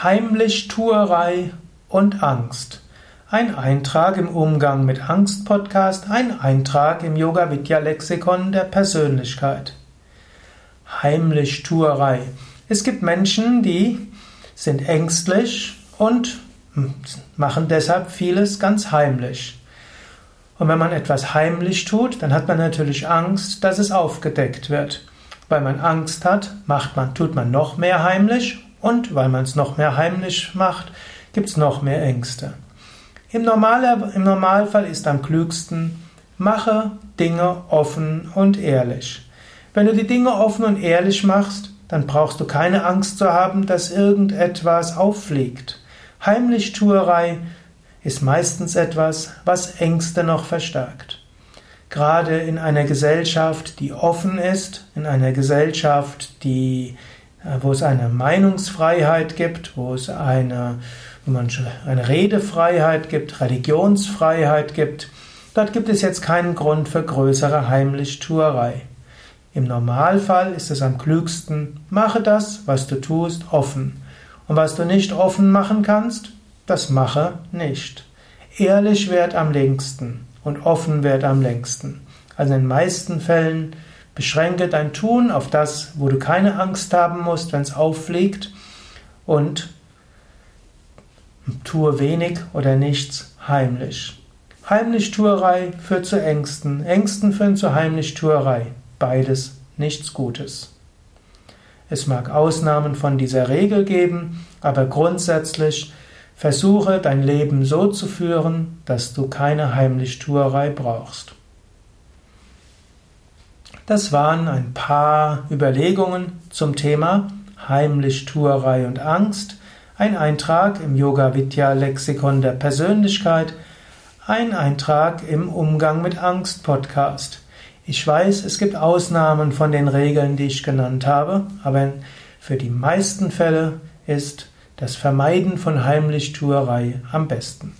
Heimlichtuerei und Angst. Ein Eintrag im Umgang mit Angst Podcast, ein Eintrag im Yoga Vidya Lexikon der Persönlichkeit. Heimlichtuerei. Es gibt Menschen, die sind ängstlich und machen deshalb vieles ganz heimlich. Und wenn man etwas heimlich tut, dann hat man natürlich Angst, dass es aufgedeckt wird. Weil man Angst hat, macht man, tut man noch mehr heimlich und weil man es noch mehr heimlich macht, gibt es noch mehr Ängste. Im, Normaler, Im Normalfall ist am klügsten, mache Dinge offen und ehrlich. Wenn du die Dinge offen und ehrlich machst, dann brauchst du keine Angst zu haben, dass irgendetwas auffliegt. Heimlichtuerei ist meistens etwas, was Ängste noch verstärkt. Gerade in einer Gesellschaft, die offen ist, in einer Gesellschaft, die wo es eine Meinungsfreiheit gibt, wo es eine, wo man eine Redefreiheit gibt, Religionsfreiheit gibt. Dort gibt es jetzt keinen Grund für größere Heimlichtuerei. Im Normalfall ist es am klügsten, mache das, was du tust, offen. Und was du nicht offen machen kannst, das mache nicht. Ehrlich wird am längsten und offen wird am längsten. Also in den meisten Fällen Beschränke dein Tun auf das, wo du keine Angst haben musst, wenn es auffliegt und tue wenig oder nichts heimlich. Heimlichtuerei führt zu Ängsten, Ängsten führen zu Heimlichtuerei. Beides nichts Gutes. Es mag Ausnahmen von dieser Regel geben, aber grundsätzlich versuche dein Leben so zu führen, dass du keine Heimlichtuerei brauchst. Das waren ein paar Überlegungen zum Thema Heimlichtuerei und Angst, ein Eintrag im Yoga Vidya Lexikon der Persönlichkeit, ein Eintrag im Umgang mit Angst Podcast. Ich weiß, es gibt Ausnahmen von den Regeln, die ich genannt habe, aber für die meisten Fälle ist das Vermeiden von Heimlichtuerei am besten.